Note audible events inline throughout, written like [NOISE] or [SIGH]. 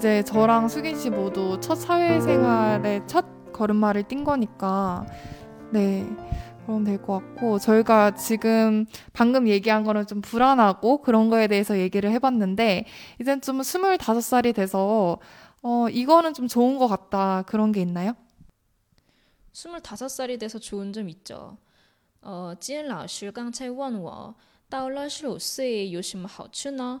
이제 저랑 수긴 씨 모두 첫 사회생활의 첫 걸음마를 뛴 거니까 네. 그럼 될 것 같고 저희가 지금 방금 얘기한 거는 좀 불안하고 그런 거에 대해서 얘기를 해봤는데 이젠 좀 스물다섯 살이 돼서 어 이거는 좀 좋은 것 같다 그런 게 있나요? 스물다섯 살이 돼서 좋은 점 있죠. 어, 今天老师刚才问我到了十五岁有什么好处呢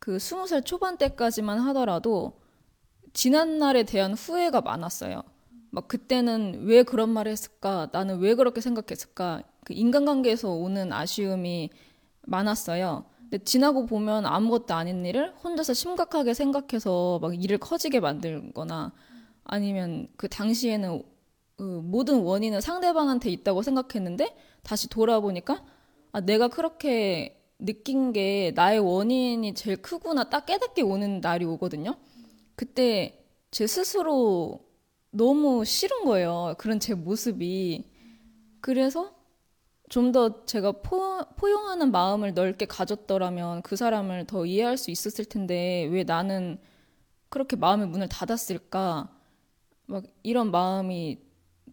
그 스무 살 초반 때까지만 하더라도 지난 날에 대한 후회가 많았어요. 막 그때는 왜 그런 말을 했을까? 나는 왜 그렇게 생각했을까? 그 인간관계에서 오는 아쉬움이 많았어요. 근데 지나고 보면 아무것도 아닌 일을 혼자서 심각하게 생각해서 막 일을 커지게 만들거나 아니면 그 당시에는 그 모든 원인은 상대방한테 있다고 생각했는데 다시 돌아보니까 아, 내가 그렇게 느낀 게 나의 원인이 제일 크구나 딱 깨닫게 오는 날이 오거든요. 그때 제 스스로 너무 싫은 거예요. 그런 제 모습이. 그래서 좀 더 제가 포, 포용하는 마음을 넓게 가졌더라면 그 사람을 더 이해할 수 있었을 텐데 왜 나는 그렇게 마음의 문을 닫았을까? 막 이런 마음이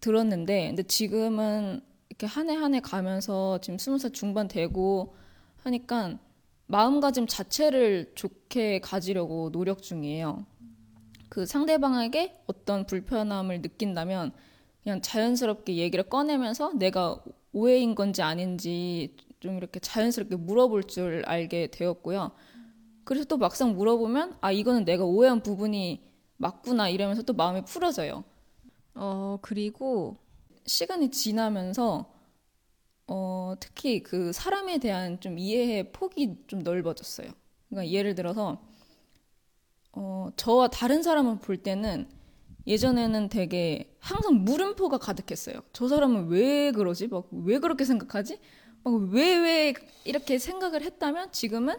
들었는데 근데 지금은 이렇게 한 해 한 해 가면서 지금 스무 살 중반 되고 하니까 마음가짐 자체를 좋게 가지려고 노력 중이에요. 그 상대방에게 어떤 불편함을 느낀다면 그냥 자연스럽게 얘기를 꺼내면서 내가 오해인 건지 아닌지 좀 이렇게 자연스럽게 물어볼 줄 알게 되었고요. 그래서 또 막상 물어보면 아 이거는 내가 오해한 부분이 맞구나 이러면서 또 마음이 풀어져요. 어 그리고 시간이 지나면서 어 특히 그 사람에 대한 좀 이해의 폭이 좀 넓어졌어요. 그러니까 예를 들어서 어, 저와 다른 사람을 볼 때는 예전에는 되게 항상 물음표가 가득했어요. 저 사람은 왜 그러지? 막 왜 그렇게 생각하지? 막왜왜 이렇게 생각을 했다면 지금은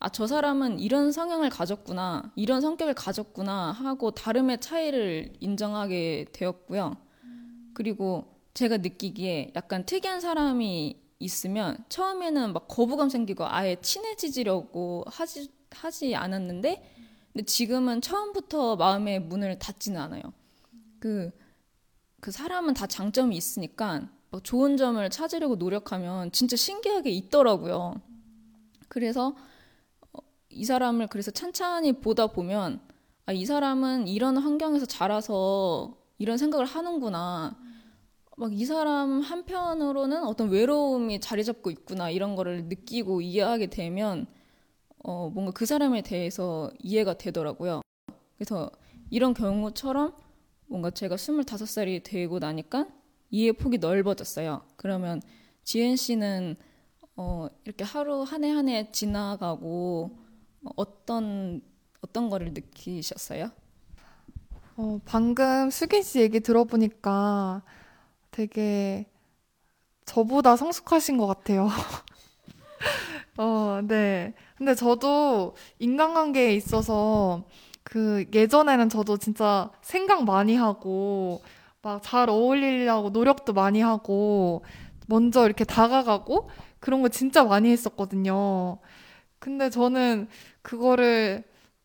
아, 저 사람은 이런 성향을 가졌구나, 이런 성격을 가졌구나 하고 다름의 차이를 인정하게 되었고요. 그리고 제가 느끼기에 약간 특이한 사람이 있으면 처음에는 막 거부감 생기고 아예 친해지려고 하지, 하지 않았는데 근데 지금은 처음부터 마음의 문을 닫지는 않아요. 그, 그 사람은 다 장점이 있으니까 좋은 점을 찾으려고 노력하면 진짜 신기하게 있더라고요. 그래서 어, 이 사람을 그래서 찬찬히 보다 보면 아, 이 사람은 이런 환경에서 자라서 이런 생각을 하는구나. 막 이 사람 한편으로는 어떤 외로움이 자리 잡고 있구나 이런 거를 느끼고 이해하게 되면 어, 뭔가 그 사람에 대해서 이해가 되더라고요. 그래서 이런 경우처럼 뭔가 제가 25살이 되고 나니까 이해 폭이 넓어졌어요. 그러면 지은 씨는 어, 이렇게 하루 한 해 한 해 지나가고 어떤 어떤 거를 느끼셨어요? 어, 방금 수긴 씨 얘기 들어보니까 되게 저보다 성숙하신 것 같아요. [LAUGHS] 어, 네. 근데 저도 인간관계에 있어서 그 예전에는 저도 진짜 생각 많이 하고 막 잘 어울리려고 노력도 많이 하고 먼저 이렇게 다가가고 그런 거 진짜 많이 했었거든요. 근데 저는 그거를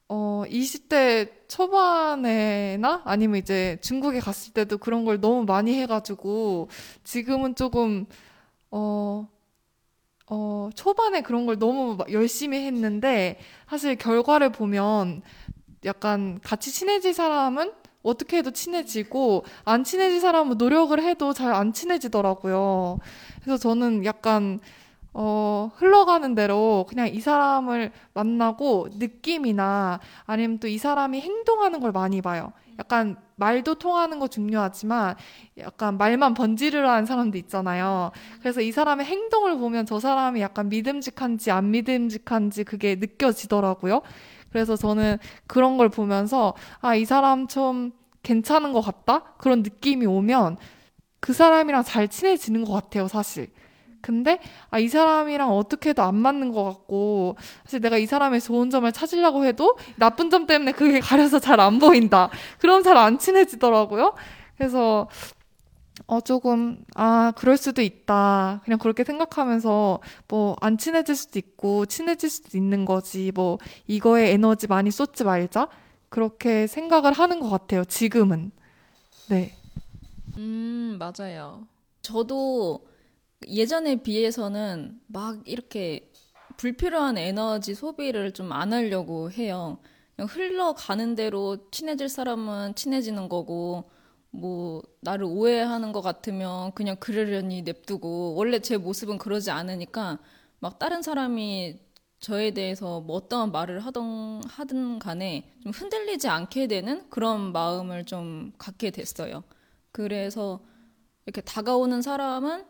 어 20대 초반에나 아니면 이제 중국에 갔을 때도 그런 걸 너무 많이 해가지고 지금은 조금 어 어, 초반에 그런 걸 너무 열심히 했는데, 사실 결과를 보면 약간 같이 친해질 사람은 어떻게 해도 친해지고, 안 친해질 사람은 노력을 해도 잘 안 친해지더라고요. 그래서 저는 약간, 어, 흘러가는 대로 그냥 이 사람을 만나고 느낌이나 아니면 또 이 사람이 행동하는 걸 많이 봐요. 약간 말도 통하는 거 중요하지만 약간 말만 번지르르한 사람도 있잖아요. 그래서 이 사람의 행동을 보면 저 사람이 약간 믿음직한지 안 믿음직한지 그게 느껴지더라고요. 그래서 저는 그런 걸 보면서 아, 이 사람 좀 괜찮은 것 같다? 그런 느낌이 오면 그 사람이랑 잘 친해지는 것 같아요, 사실. 근데 아, 이 사람이랑 어떻게 해도 안 맞는 것 같고 사실 내가 이 사람의 좋은 점을 찾으려고 해도 나쁜 점 때문에 그게 [LAUGHS] 가려서 잘 안 보인다. 그럼 잘 안 친해지더라고요. 그래서 어 조금 아 그럴 수도 있다. 그냥 그렇게 생각하면서 뭐 안 친해질 수도 있고 친해질 수도 있는 거지. 뭐 이거에 에너지 많이 쏟지 말자. 그렇게 생각을 하는 것 같아요. 지금은. 네. 음, 맞아요. 저도 예전에 비해서는 막 이렇게 불필요한 에너지 소비를 좀 안 하려고 해요. 그냥 흘러가는 대로 친해질 사람은 친해지는 거고, 뭐, 나를 오해하는 것 같으면 그냥 그러려니 냅두고, 원래 제 모습은 그러지 않으니까, 막 다른 사람이 저에 대해서 뭐 어떠한 말을 하던, 하든 간에 좀 흔들리지 않게 되는 그런 마음을 좀 갖게 됐어요. 그래서 이렇게 다가오는 사람은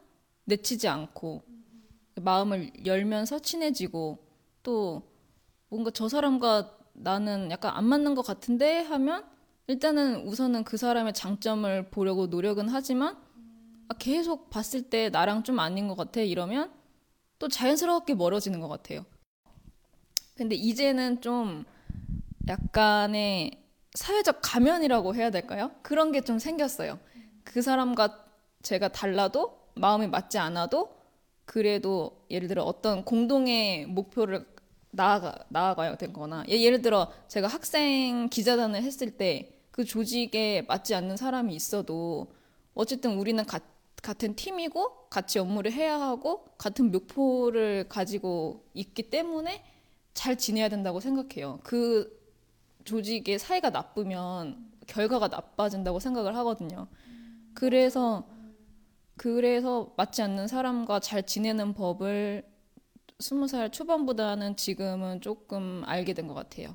내치지 않고 마음을 열면서 친해지고 또 뭔가 저 사람과 나는 약간 안 맞는 것 같은데 하면 일단은 우선은 그 사람의 장점을 보려고 노력은 하지만 아, 계속 봤을 때 나랑 좀 아닌 것 같아 이러면 또 자연스럽게 멀어지는 것 같아요. 근데 이제는 좀 약간의 사회적 가면이라고 해야 될까요? 그런 게 좀 생겼어요. 그 사람과 제가 달라도 마음이 맞지 않아도 그래도 예를 들어 어떤 공동의 목표를 나아가, 나아가야 되거나 예, 예를 들어 제가 학생 기자단을 했을 때 그 조직에 맞지 않는 사람이 있어도 어쨌든 우리는 가, 같은 팀이고 같이 업무를 해야 하고 같은 목표를 가지고 있기 때문에 잘 지내야 된다고 생각해요. 그 조직의 사이가 나쁘면 결과가 나빠진다고 생각을 하거든요. 그래서 그래서 맞지 않는 사람과 잘 지내는 법을 스무 살 초반보다는 지금은 조금 알게 된 것 같아요.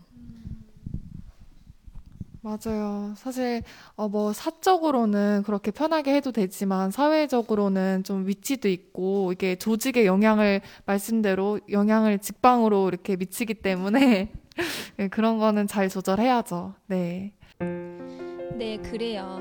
맞아요. 사실, 어, 뭐, 사적으로는 그렇게 편하게 해도 되지만, 사회적으로는 좀 위치도 있고, 이게 조직의 영향을, 말씀대로 영향을 직방으로 이렇게 미치기 때문에, [LAUGHS] 네, 그런 거는 잘 조절해야죠. 네. 네, 그래요.